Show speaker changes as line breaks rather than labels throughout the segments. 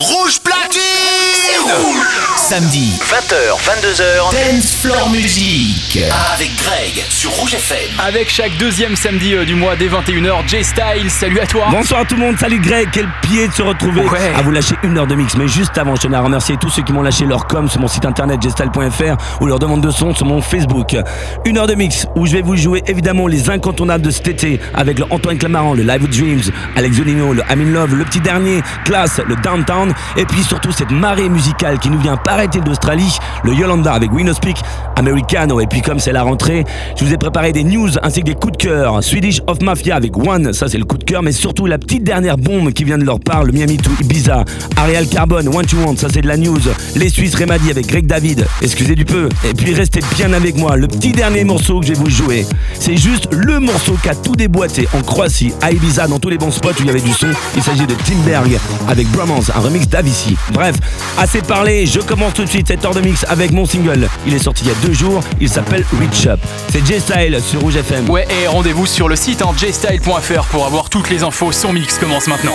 Rouge platine
Samedi,
20h, 22h,
Dance Floor Music.
avec Greg sur Rouge FM.
Avec chaque deuxième samedi euh, du mois dès 21h, J-Style, salut à toi
Bonsoir tout le monde, salut Greg, quel pied de se retrouver
Ouais.
à vous lâcher une heure de mix. Mais juste avant, je tenais à remercier tous ceux qui m'ont lâché leur com sur mon site internet gestal.fr ou leur demande de son sur mon Facebook. Une heure de mix où je vais vous jouer évidemment les incontournables de cet été avec le Antoine Clamaran, le Live of Dreams, Alex Zolino, le I'm in Love, le petit dernier, Classe, le Downtown et puis surtout cette marée musicale qui nous vient paraît-il d'Australie, le Yolanda avec Windows Peak, Americano et puis comme c'est la rentrée, je vous ai préparé des news ainsi que des coups de cœur. Swedish of Mafia avec One, ça c'est le coup de cœur, mais surtout la petite dernière bombe qui vient de leur part, le Miami to Ibiza. Ariel Carbone, One You Want, ça c'est de la news. Les Suisses Remedy avec Greg David, excusez du peu. Et puis restez bien avec moi, le petit dernier morceau que je vais vous jouer. C'est juste le morceau qui a tout déboîté en Croatie, à Ibiza, dans tous les bons spots où il y avait du son. Il s'agit de Timberg avec Bromance, un remix d'Avicii. Bref, assez parlé, je commence tout de suite cette heure de mix avec mon single. Il est sorti il y a deux jours, il s'appelle Reach Up. C'est J-Style sur Rouge FM.
Ouais, et rendez-vous sur le site hein, jstyle.fr pour avoir toutes les infos. Son mix commence maintenant.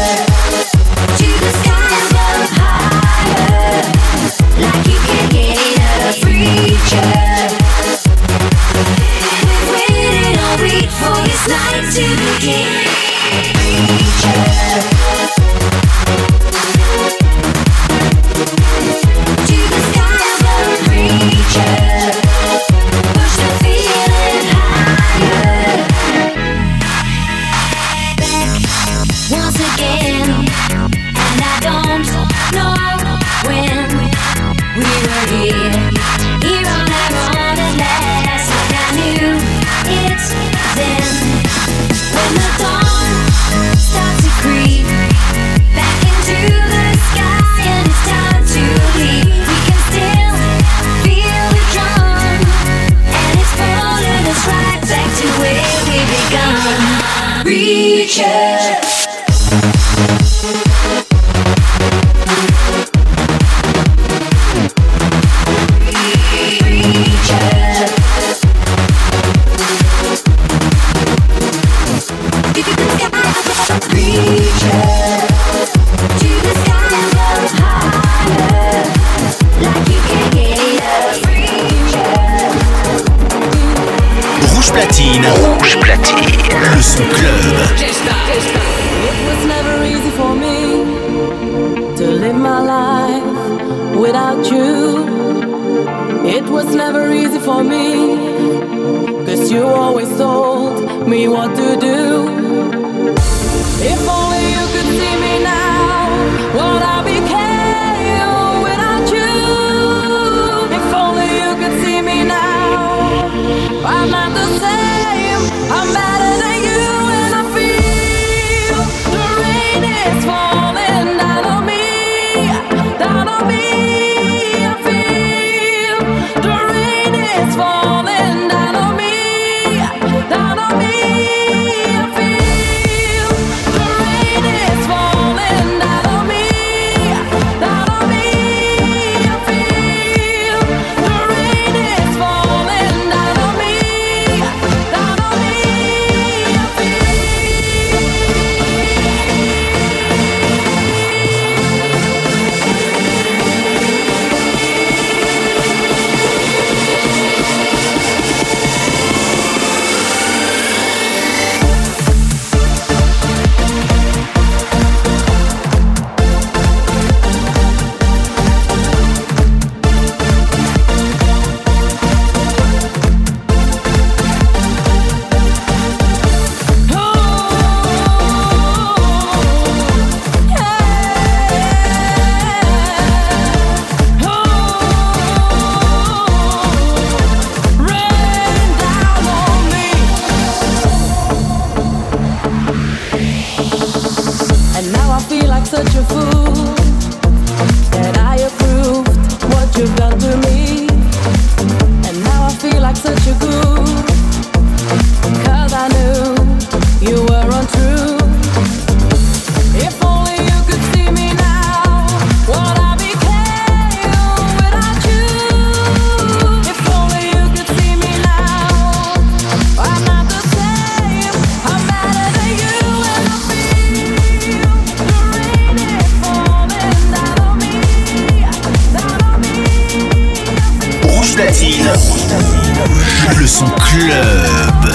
Le son club.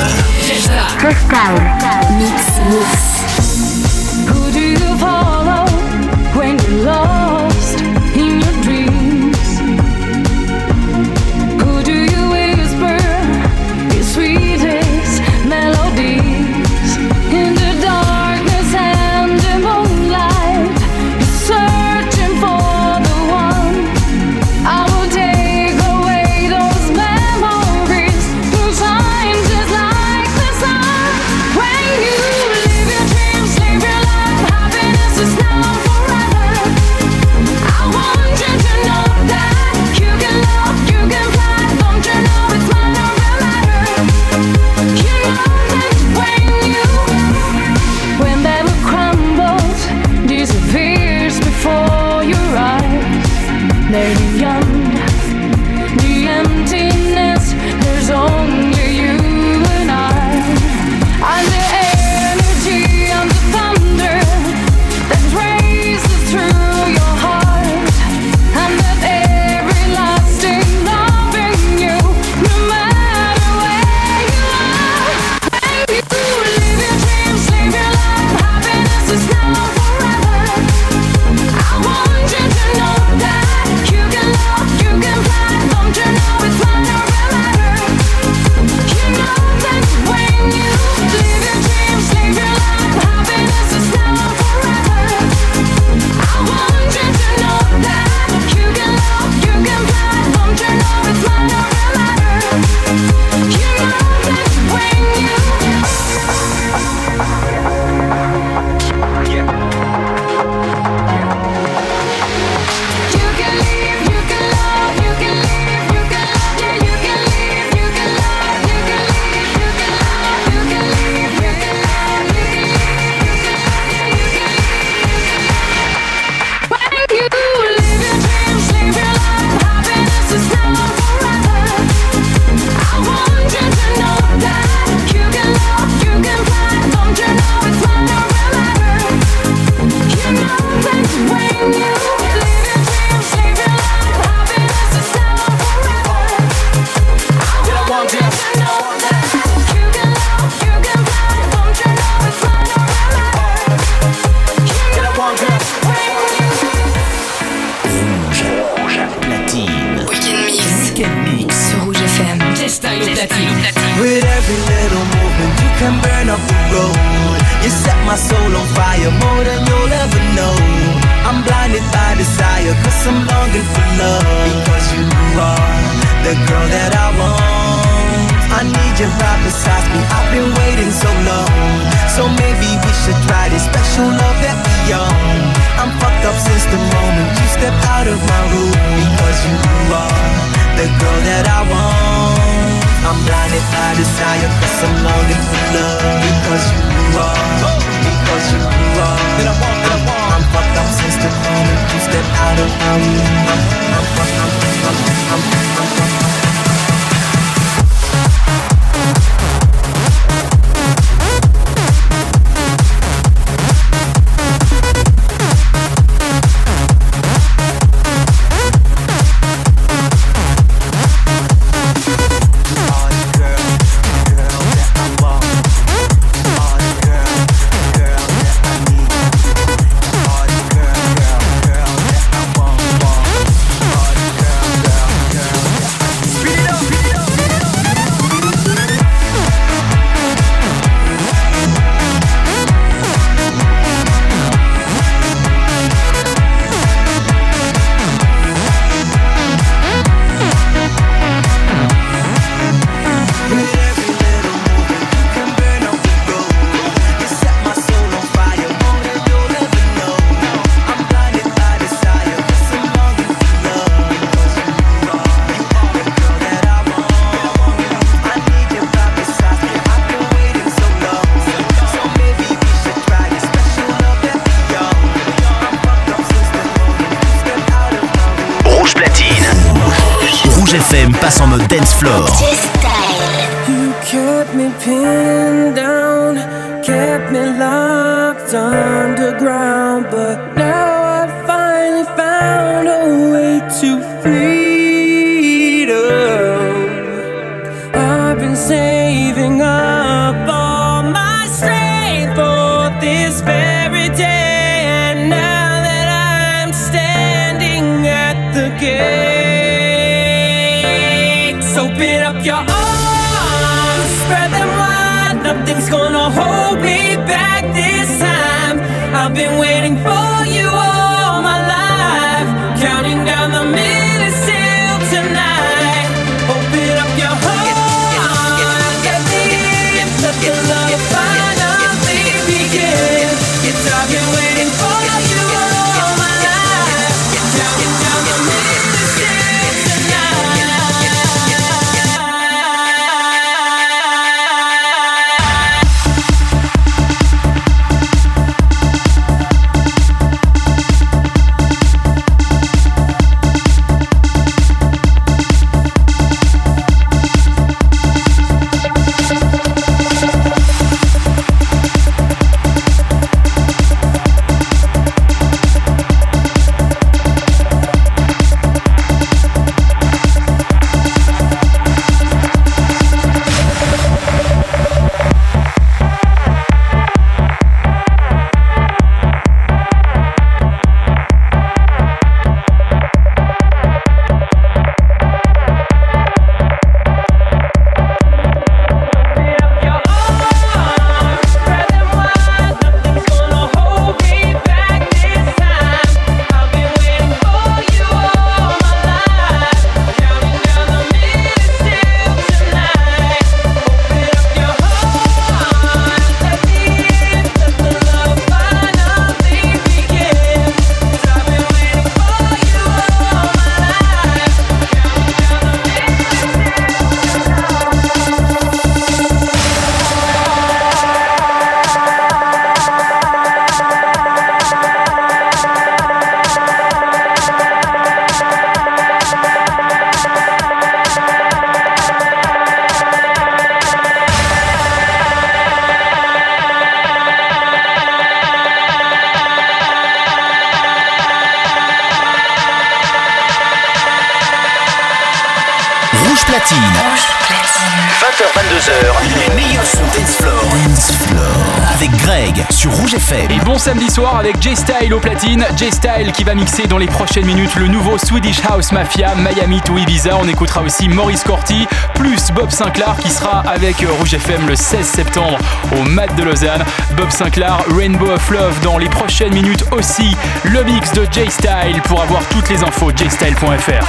Va mixer dans les prochaines minutes le nouveau Swedish House Mafia Miami to Ibiza. On écoutera aussi Maurice Corti plus Bob Sinclair qui sera avec Rouge FM le 16 septembre au Mat de Lausanne. Bob Sinclair, Rainbow of Love dans les prochaines minutes aussi. Le mix de J-Style pour avoir toutes les infos jstyle.fr.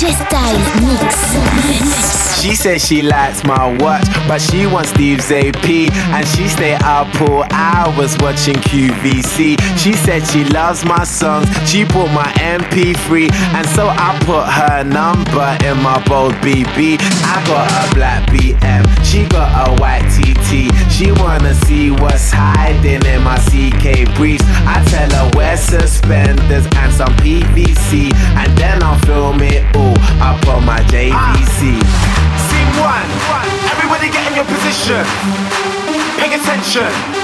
J-Style Mix.
She says she likes my watch, but she wants Steve's AP. And she stay up for hours watching QVC. She said she loves my songs, she bought my MP3. And so I put her number in my bold BB. I got a black BM, she got a white TT. She wanna see what's hiding in my CK briefs. I tell her wear suspenders and some PVC. And then I'll film it all up on my JVC. Scene one. Everybody get in your position. Pay attention.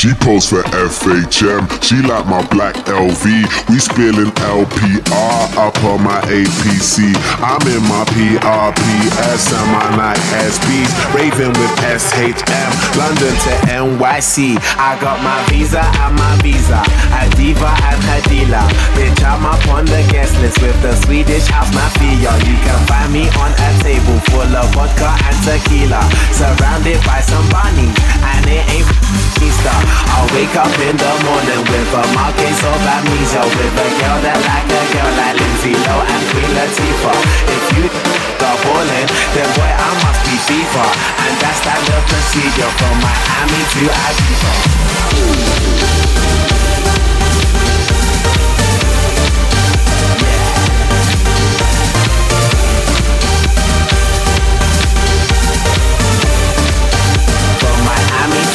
She posts for FHM, she like my black LV. We spilling LPR up on my APC. I'm in my PRPS and my Nike SBs. Raving with SHM, London to NYC.
I got my visa and my visa. A Mafia. You can find me on a table full of vodka and tequila, surrounded by some bunnies, and it ain't Easter. I wake up in the morning with a mild case of amnesia, with a girl that like a girl like Lindsay Low and Queen Latifah. If you the ballin', then boy I must be FIFA, and that's that the procedure from Miami to Ibiza.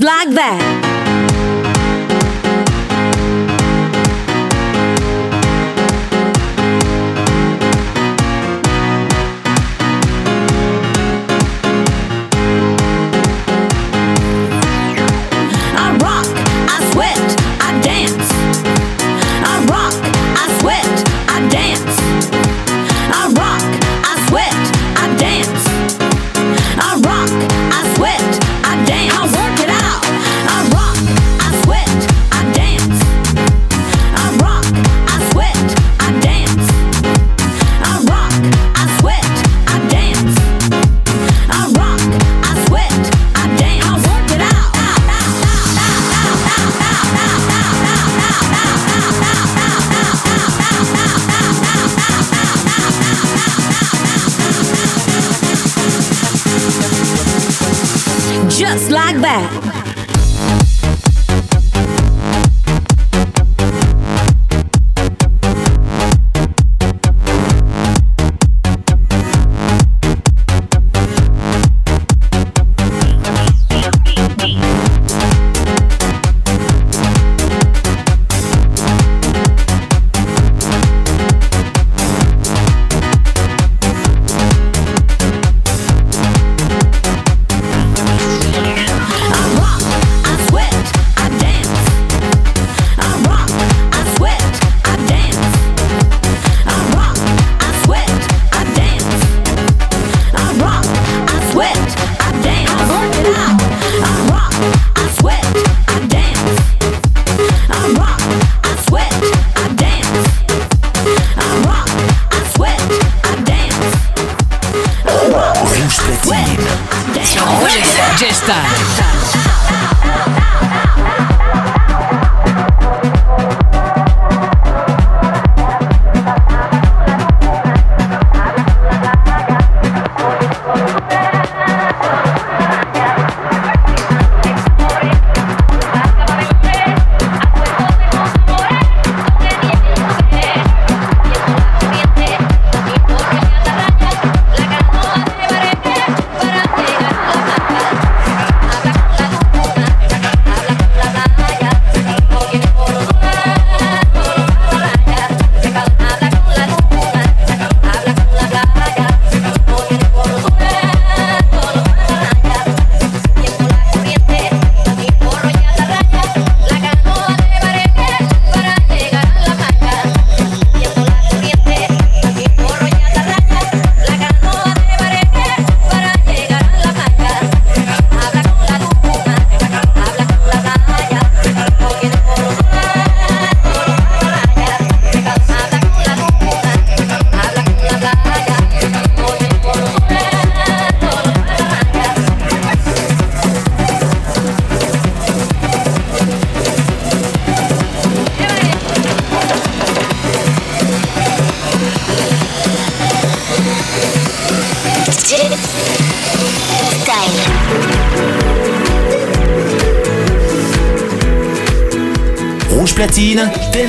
like that.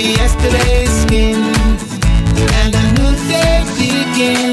yesterday's skin and a new day begins.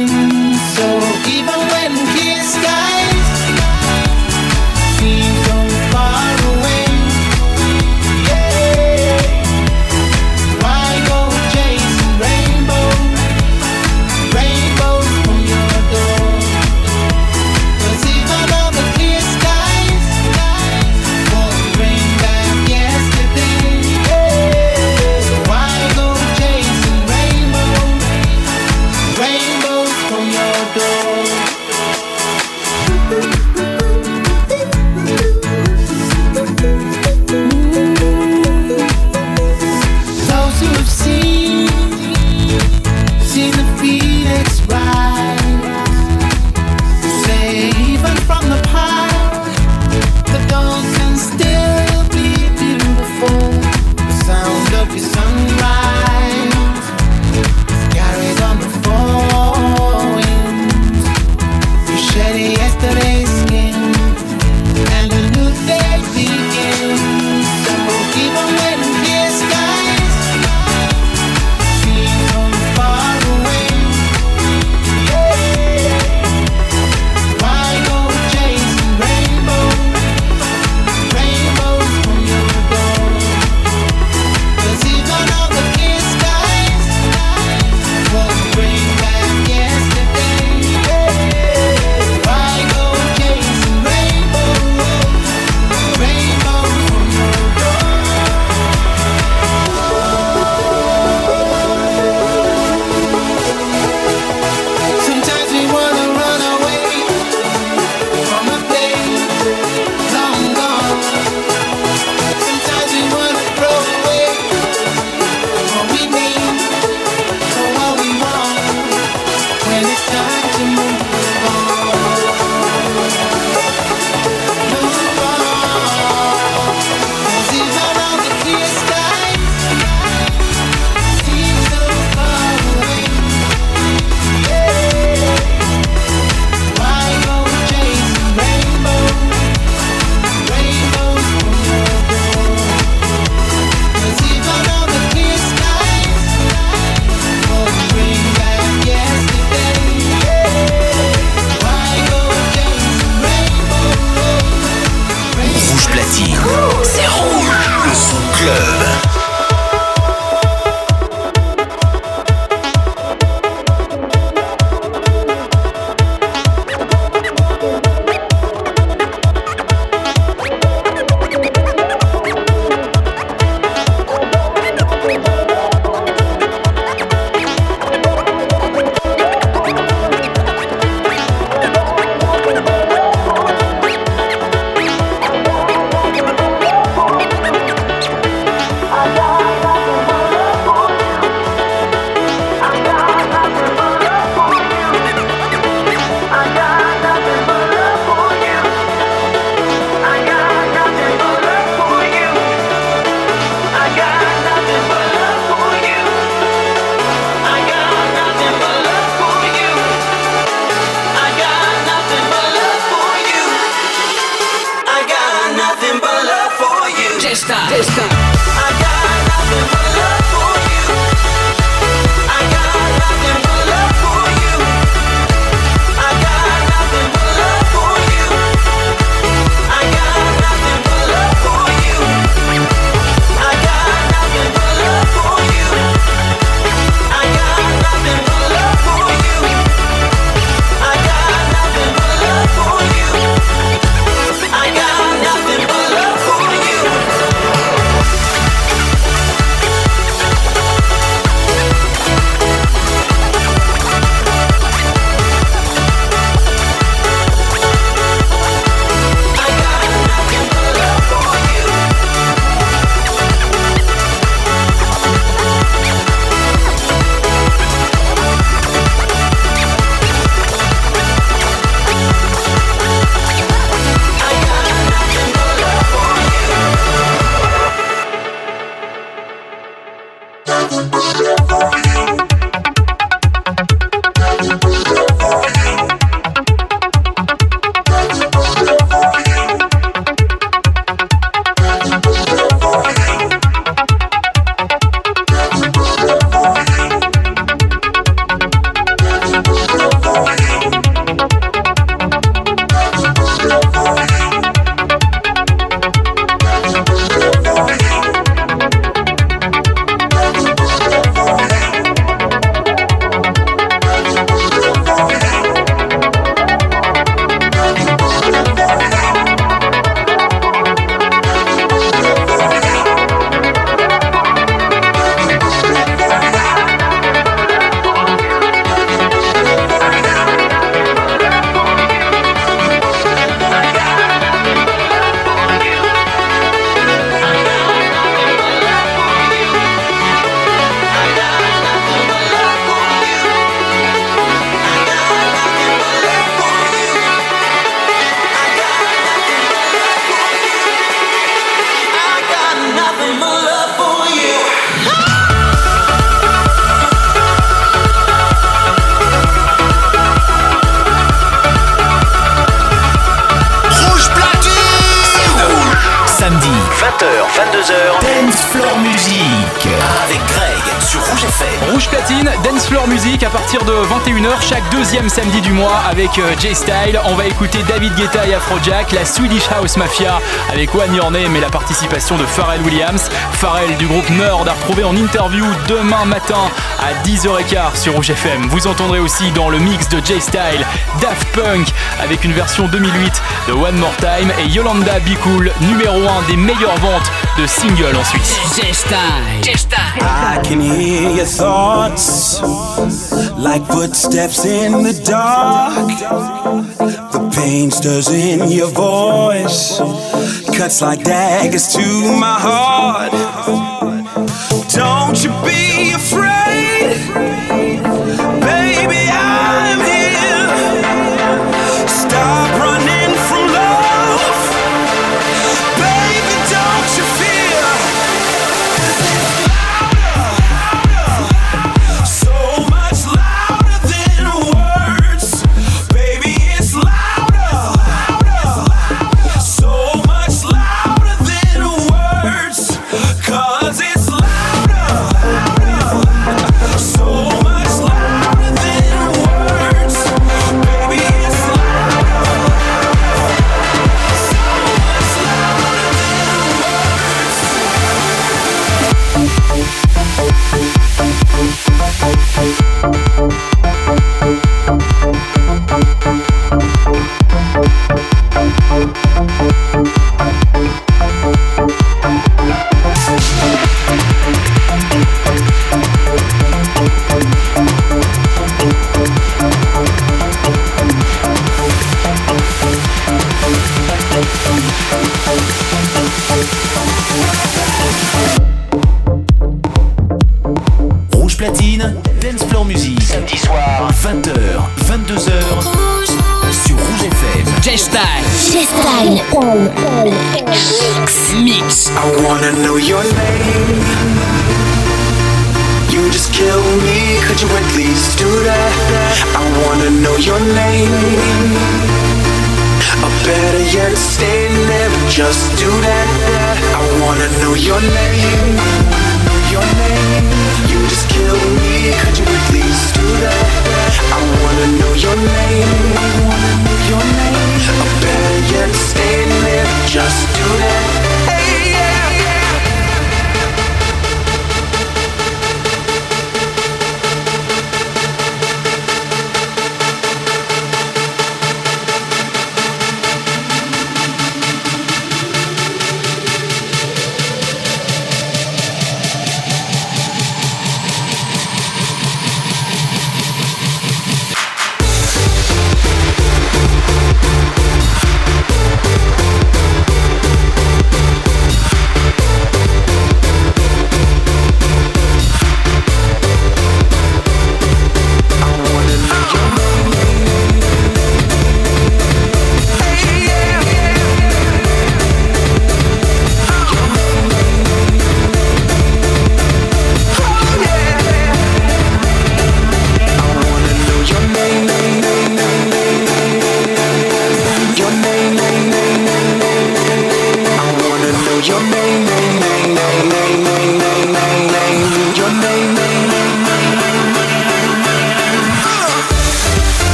Deuxième samedi du mois avec euh, J-Style. On va écouter David Guetta et Afrojack, la Swedish House Mafia avec One Your Name et la participation de Pharrell Williams. Pharrell du groupe Nerd à retrouver en interview demain matin à 10h15 sur Rouge FM. Vous entendrez aussi dans le mix de J-Style Daft Punk avec une version 2008 de One More Time et Yolanda Be Cool, numéro 1 des meilleures ventes de singles en Suisse.
J-Style. I can hear your thoughts like footsteps in the dark. The pain stirs in your voice, cuts like daggers to my heart. Don't you be afraid.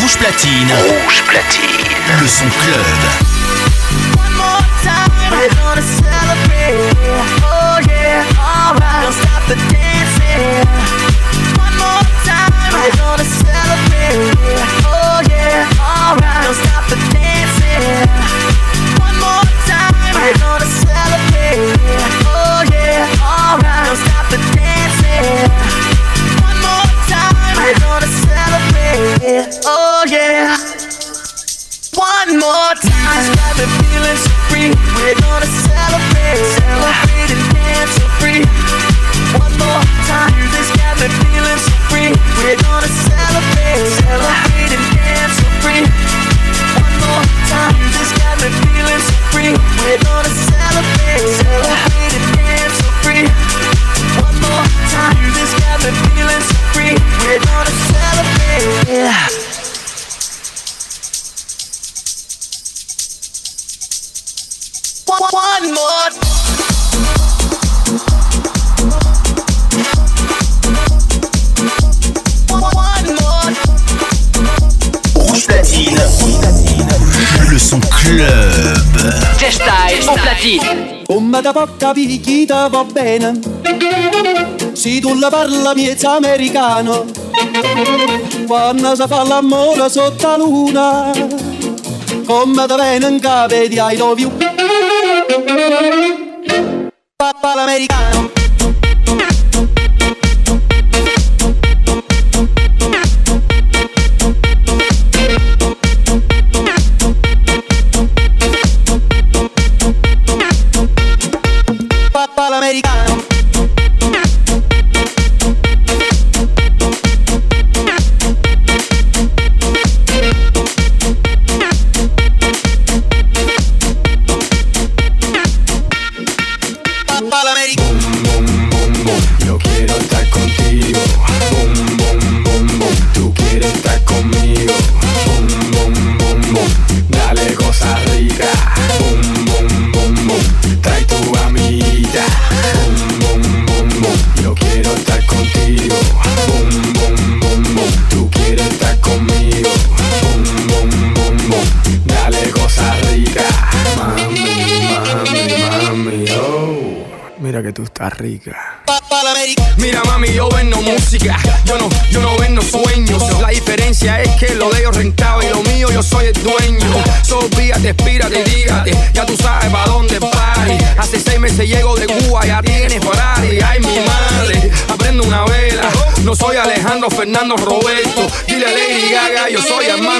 Rouge platine.
Rouge platine.
Le son club.
one more.
Le son club.
Gestai o platine.
Come da porta picchita va bene. Se tu la parla miezza americano. Quando si fa l'amore sotto la luna. Come da bene in capo di I love you. Papà l'americano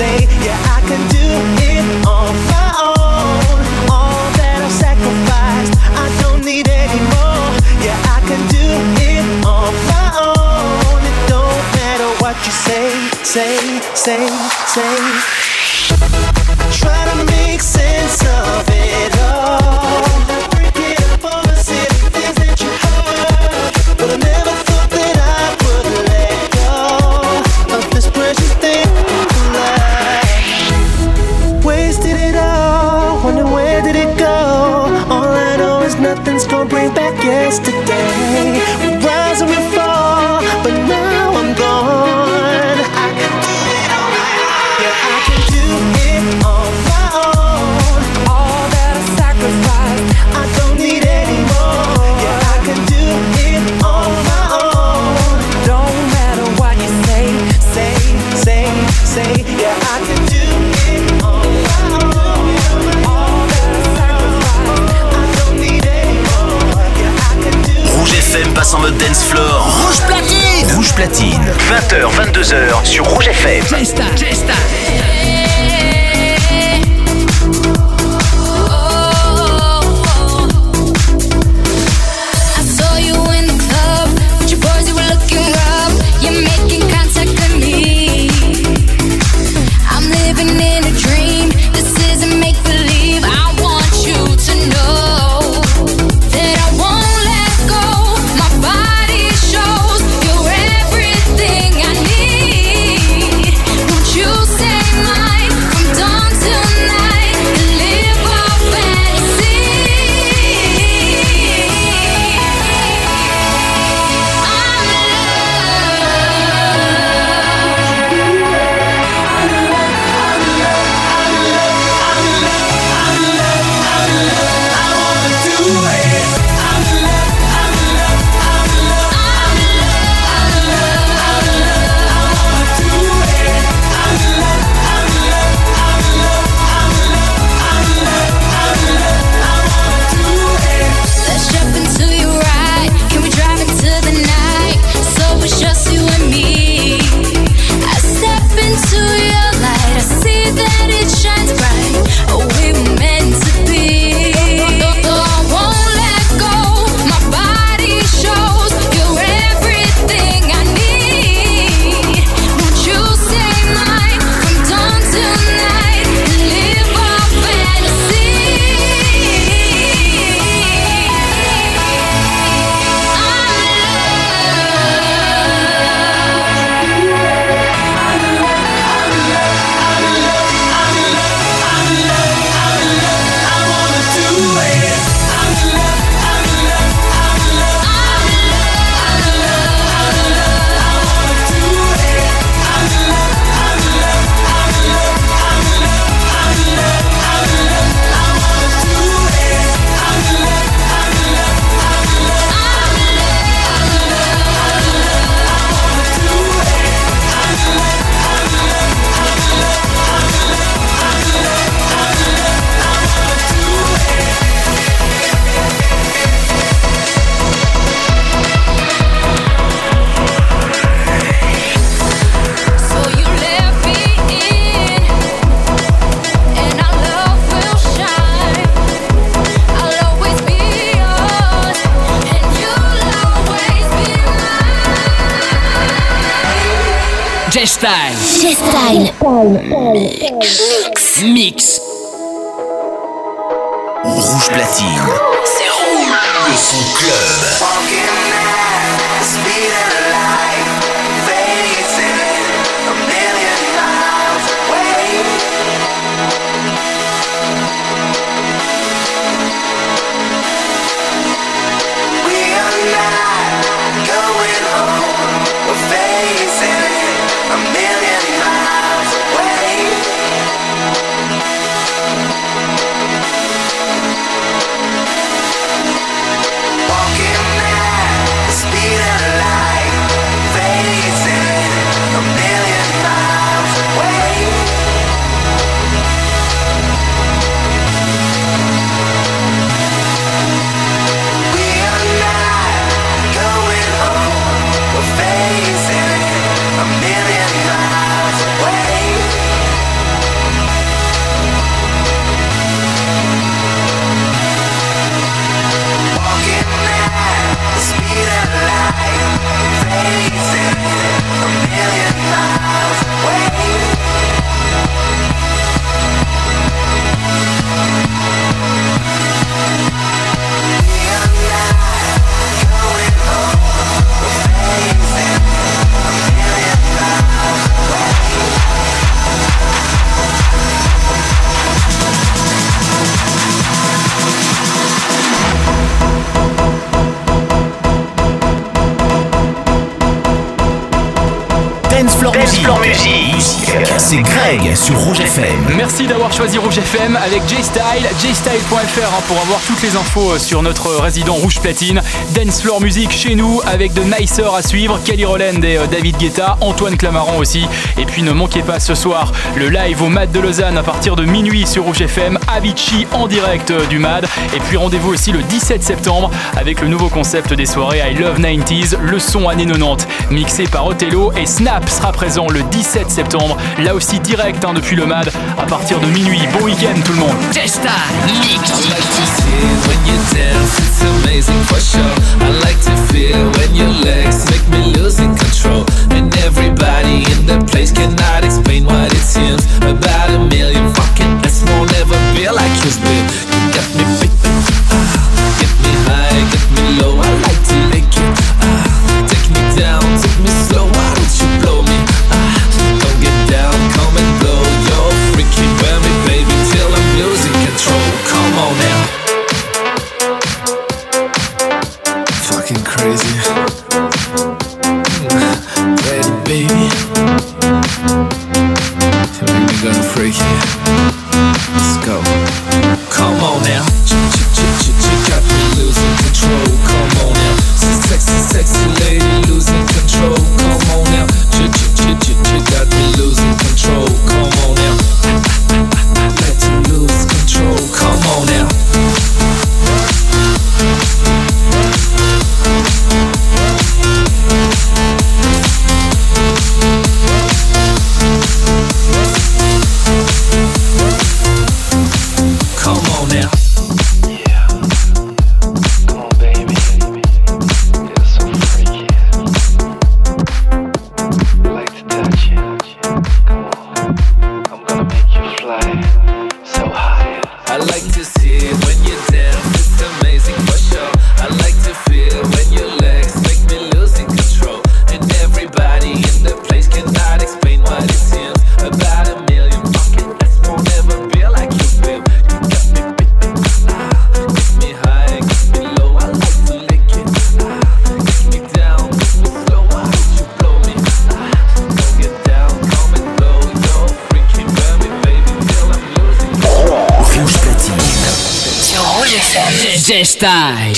say, yeah, I can do it on my own. All that I've sacrificed, I don't need anymore. Yeah, I can do it on my own. It don't matter what you say, say, say, say.
20h, 22h sur Rouge FM.
J-Style.
J-Style.
Mix. Mix.
Rouge platine.
C'est rouge.
Le son club. Sur Rouge FM.
Merci d'avoir choisi Rouge FM avec J-Style, jstyle.fr hein, pour avoir toutes les infos euh, sur notre résident Rouge Platine. Dance Floor Music chez nous avec de Nicer à suivre, Kelly Rowland et euh, David Guetta, Antoine Clamaran aussi. Et puis ne manquez pas ce soir le live au MAD de Lausanne à partir de minuit sur Rouge FM, Avicii en direct euh, du MAD. Et puis rendez-vous aussi le 17 septembre avec le nouveau concept des soirées I Love 90s, le son années 90, mixé par Othello et Snap sera présent le 17 septembre, là aussi direct hein, depuis le MAD à partir de minuit. Bon week-end tout le monde.
J-Style. Mix.
I like to see it when you dance, it's amazing for sure. I like to feel when your legs make me losing control. And everybody in the place cannot explain what it seems. About a million fucking S won't ever be like yours,
Chestai.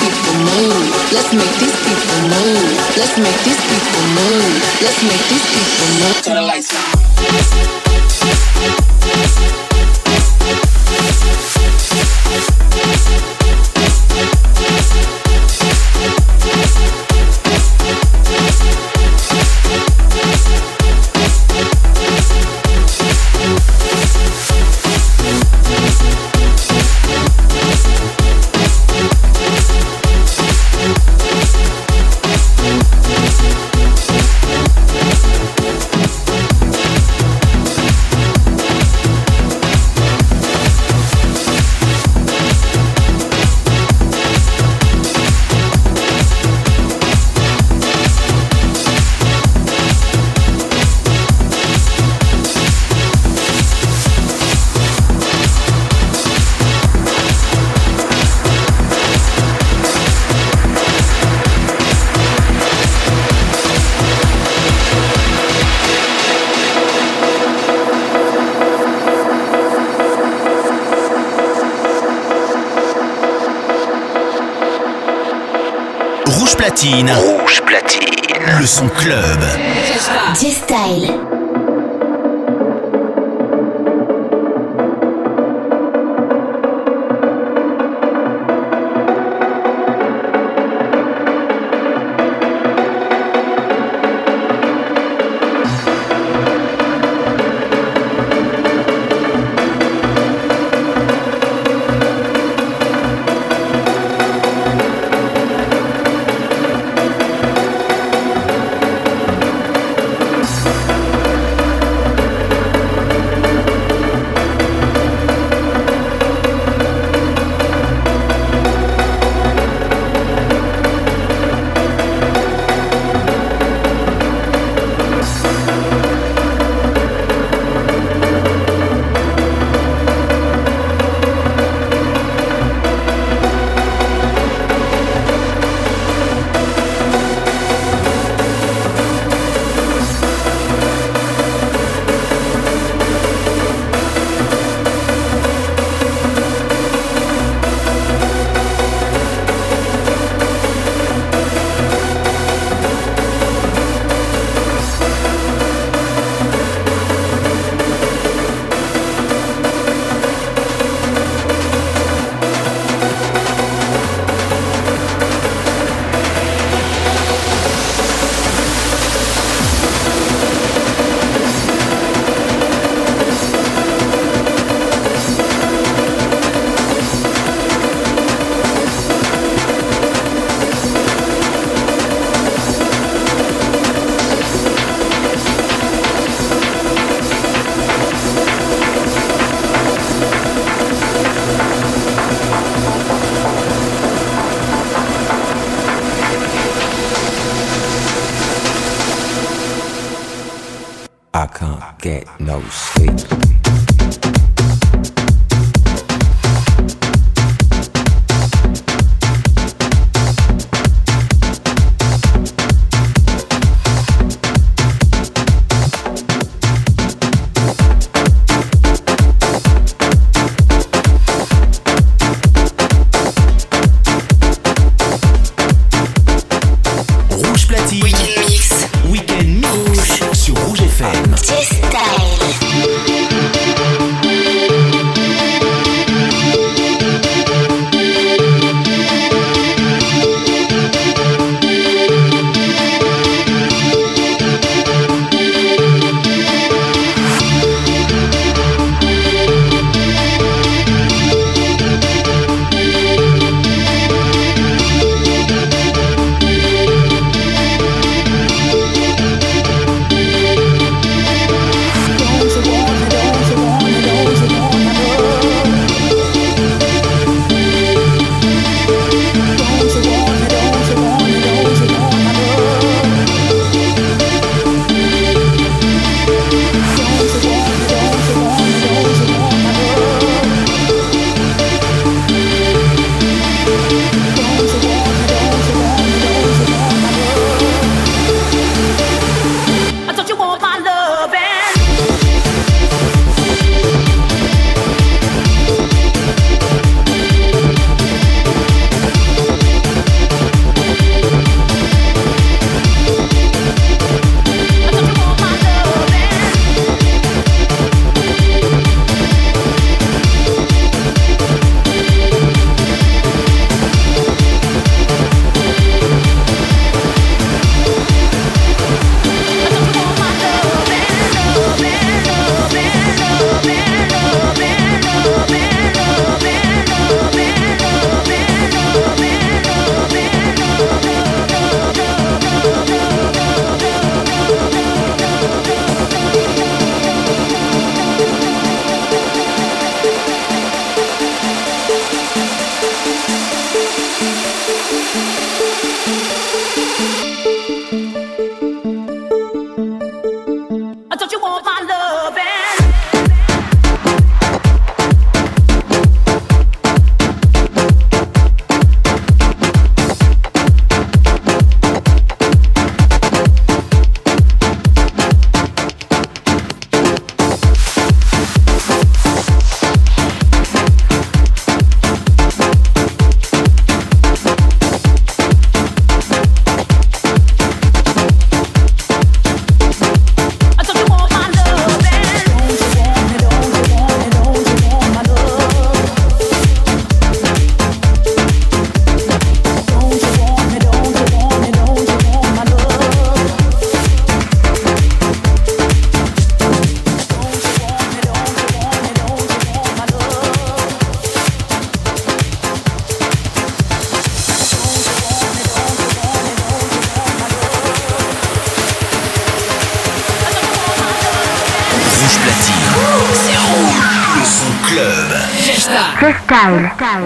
People move. Let's make these people move. Let's make these people move. Let's make these people move. Turn the lights
Rouge platine. Le son club.
G-Style.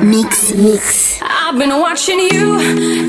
Mix, mix.
I've been watching you,